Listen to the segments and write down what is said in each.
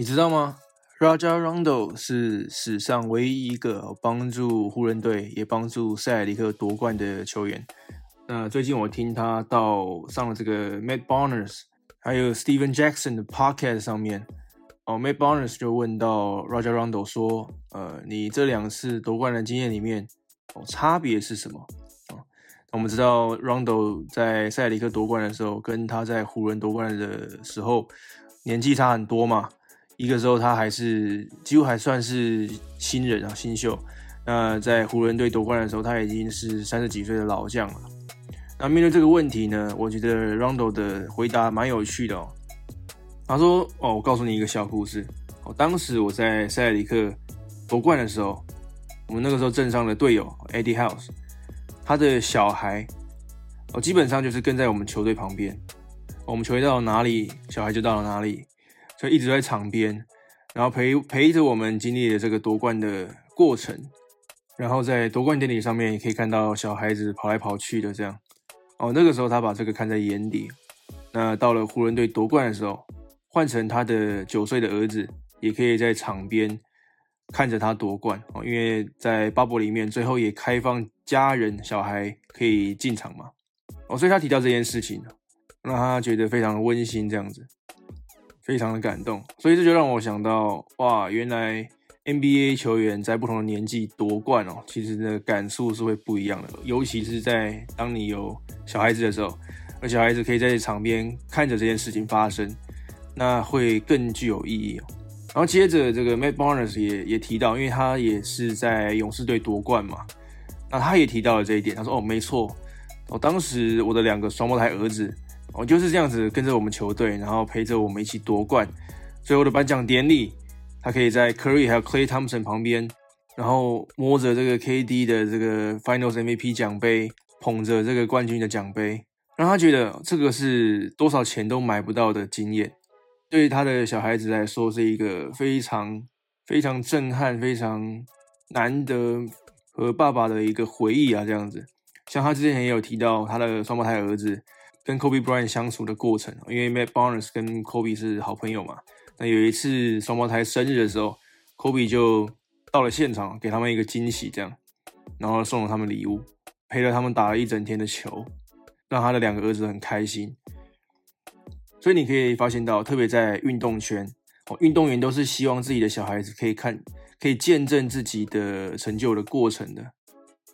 你知道吗？Raja Rondo 是史上唯一一个帮助湖人队也帮助塞尔里克夺冠的球员。那最近我听他到上了这个 Matt Barnes 还有 Steven Jackson 的 podcast 上面，哦，Matt Barnes 就问到 Raja Rondo 说：“呃，你这两次夺冠的经验里面，哦，差别是什么？”啊，我们知道 Rondo 在塞尔里克夺冠的时候，跟他在湖人夺冠的时候年纪差很多嘛。一个时候他还是几乎还算是新人啊，新秀。那在湖人队夺冠的时候，他已经是三十几岁的老将了。那面对这个问题呢，我觉得 Rondo 的回答蛮有趣的哦。他说：“哦，我告诉你一个小故事。哦，当时我在塞尔里克夺冠的时候，我们那个时候镇上的队友 Eddie House，他的小孩哦，基本上就是跟在我们球队旁边。我们球队到了哪里，小孩就到了哪里。”就一直在场边，然后陪陪着我们经历了这个夺冠的过程，然后在夺冠典礼上面也可以看到小孩子跑来跑去的这样。哦，那个时候他把这个看在眼里。那到了湖人队夺冠的时候，换成他的九岁的儿子，也可以在场边看着他夺冠。哦，因为在巴博里面最后也开放家人小孩可以进场嘛。哦，所以他提到这件事情，让他觉得非常温馨这样子。非常的感动，所以这就让我想到，哇，原来 NBA 球员在不同的年纪夺冠哦，其实的感触是会不一样的，尤其是在当你有小孩子的时候，而小孩子可以在场边看着这件事情发生，那会更具有意义哦。然后接着这个 Matt Barnes 也也提到，因为他也是在勇士队夺冠嘛，那他也提到了这一点，他说，哦，没错，我当时我的两个双胞胎儿子。我就是这样子跟着我们球队，然后陪着我们一起夺冠。最后的颁奖典礼，他可以在 Curry 还有 Clay Thompson 旁边，然后摸着这个 KD 的这个 Finals MVP 奖杯，捧着这个冠军的奖杯，让他觉得这个是多少钱都买不到的经验。对于他的小孩子来说，是一个非常非常震撼、非常难得和爸爸的一个回忆啊！这样子，像他之前也有提到他的双胞胎儿子。跟 Kobe Bryant 相处的过程，因为 Matt Barnes 跟 Kobe 是好朋友嘛。那有一次双胞胎生日的时候，Kobe 就到了现场，给他们一个惊喜，这样，然后送了他们礼物，陪了他们打了一整天的球，让他的两个儿子很开心。所以你可以发现到，特别在运动圈，哦，运动员都是希望自己的小孩子可以看，可以见证自己的成就的过程的。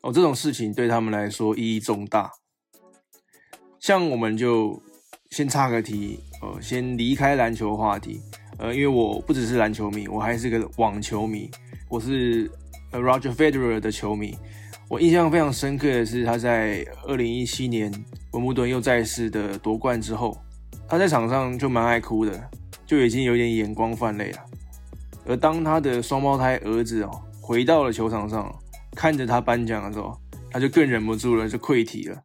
哦，这种事情对他们来说意义重大。像我们就先插个题，呃，先离开篮球话题，呃，因为我不只是篮球迷，我还是个网球迷，我是 Roger Federer 的球迷。我印象非常深刻的是，他在二零一七年温布顿又再次的夺冠之后，他在场上就蛮爱哭的，就已经有点眼光泛泪了。而当他的双胞胎儿子哦回到了球场上，看着他颁奖的时候，他就更忍不住了，就溃体了。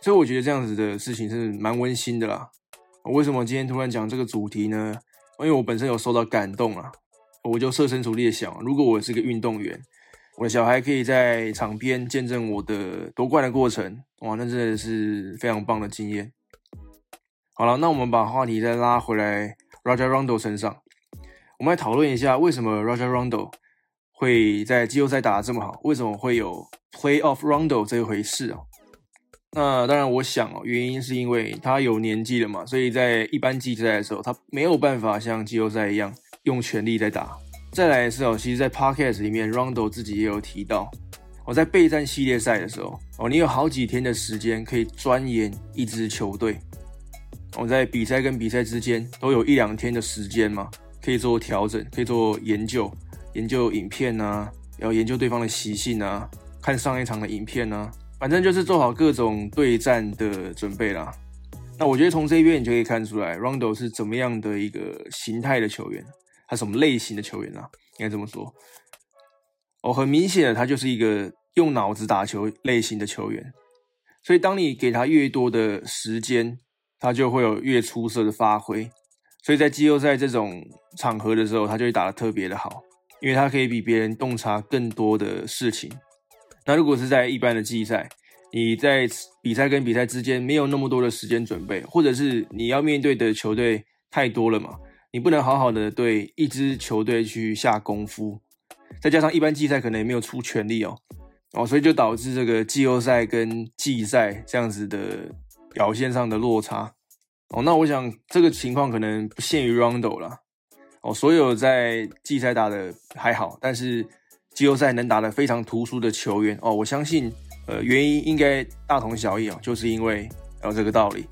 所以我觉得这样子的事情是蛮温馨的啦。为什么今天突然讲这个主题呢？因为我本身有受到感动啊，我就设身处地的想，如果我是个运动员，我的小孩可以在场边见证我的夺冠的过程，哇，那真的是非常棒的经验。好了，那我们把话题再拉回来，Roger Rondo 身上，我们来讨论一下为什么 Roger Rondo 会在季后赛打得这么好，为什么会有 Playoff Rondo 这一回事啊？那当然，我想哦，原因是因为他有年纪了嘛，所以在一般季赛的时候，他没有办法像季后赛一样用全力在打。再来是哦，其实，在 Podcast 里面，Rondo 自己也有提到，我在备战系列赛的时候，哦，你有好几天的时间可以钻研一支球队。我在比赛跟比赛之间都有一两天的时间嘛，可以做调整，可以做研究，研究影片啊，要研究对方的习性啊，看上一场的影片啊。反正就是做好各种对战的准备啦。那我觉得从这边你就可以看出来，Rondo 是怎么样的一个形态的球员，他什么类型的球员啊？应该这么说。哦，很明显的，他就是一个用脑子打球类型的球员。所以，当你给他越多的时间，他就会有越出色的发挥。所以在季后赛这种场合的时候，他就会打得特别的好，因为他可以比别人洞察更多的事情。那如果是在一般的季赛，你在比赛跟比赛之间没有那么多的时间准备，或者是你要面对的球队太多了嘛，你不能好好的对一支球队去下功夫，再加上一般季赛可能也没有出全力哦，哦，所以就导致这个季后赛跟季赛这样子的表现上的落差。哦，那我想这个情况可能不限于 Rondo 了。哦，所有在季赛打的还好，但是季后赛能打得非常突出的球员，哦，我相信，呃，原因应该大同小异哦，就是因为有这个道理。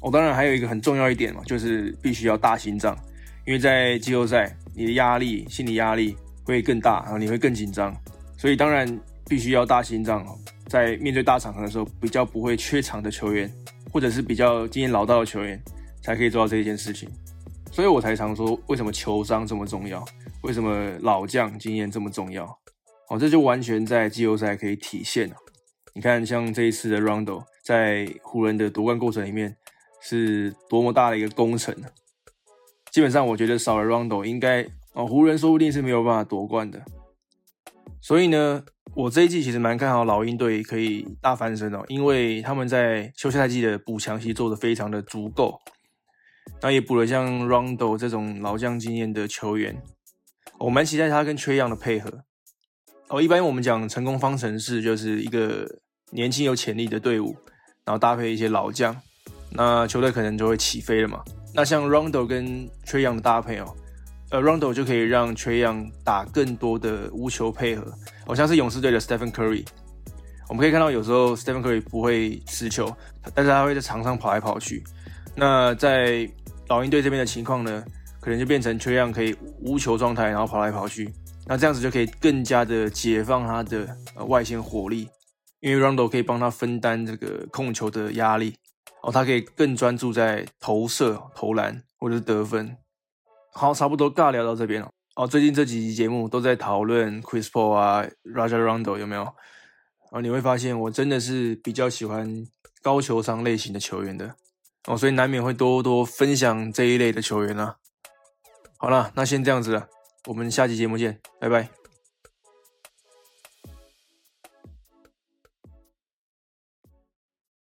哦，当然还有一个很重要一点嘛，就是必须要大心脏，因为在季后赛，你的压力、心理压力会更大，然后你会更紧张，所以当然必须要大心脏哦，在面对大场合的时候，比较不会缺场的球员。或者是比较经验老道的球员才可以做到这一件事情，所以我才常说为什么球商这么重要，为什么老将经验这么重要。哦，这就完全在季后赛可以体现了。你看，像这一次的 Rondo 在湖人的夺冠过程里面是多么大的一个工程呢？基本上，我觉得少了 Rondo，应该哦，湖人说不定是没有办法夺冠的。所以呢？我这一季其实蛮看好老鹰队可以大翻身哦，因为他们在休赛季的补强其实做的非常的足够，那也补了像 Rondo 这种老将经验的球员，我蛮期待他跟缺氧的配合。哦，一般我们讲成功方程式就是一个年轻有潜力的队伍，然后搭配一些老将，那球队可能就会起飞了嘛。那像 Rondo 跟缺氧的搭配哦。呃，Rondo 就可以让 Trey Young 打更多的无球配合，好像是勇士队的 Stephen Curry。我们可以看到，有时候 Stephen Curry 不会持球，但是他会在场上跑来跑去。那在老鹰队这边的情况呢，可能就变成缺氧可以无球状态，然后跑来跑去。那这样子就可以更加的解放他的呃外线火力，因为 Rondo 可以帮他分担这个控球的压力，哦，他可以更专注在投射、投篮或者是得分。好，差不多尬聊到这边了。哦，最近这几集节目都在讨论 Chris Paul 啊，Raja Rondo 有没有？哦，你会发现我真的是比较喜欢高球商类型的球员的。哦，所以难免会多多分享这一类的球员啊。好了，那先这样子了，我们下期节目见，拜拜。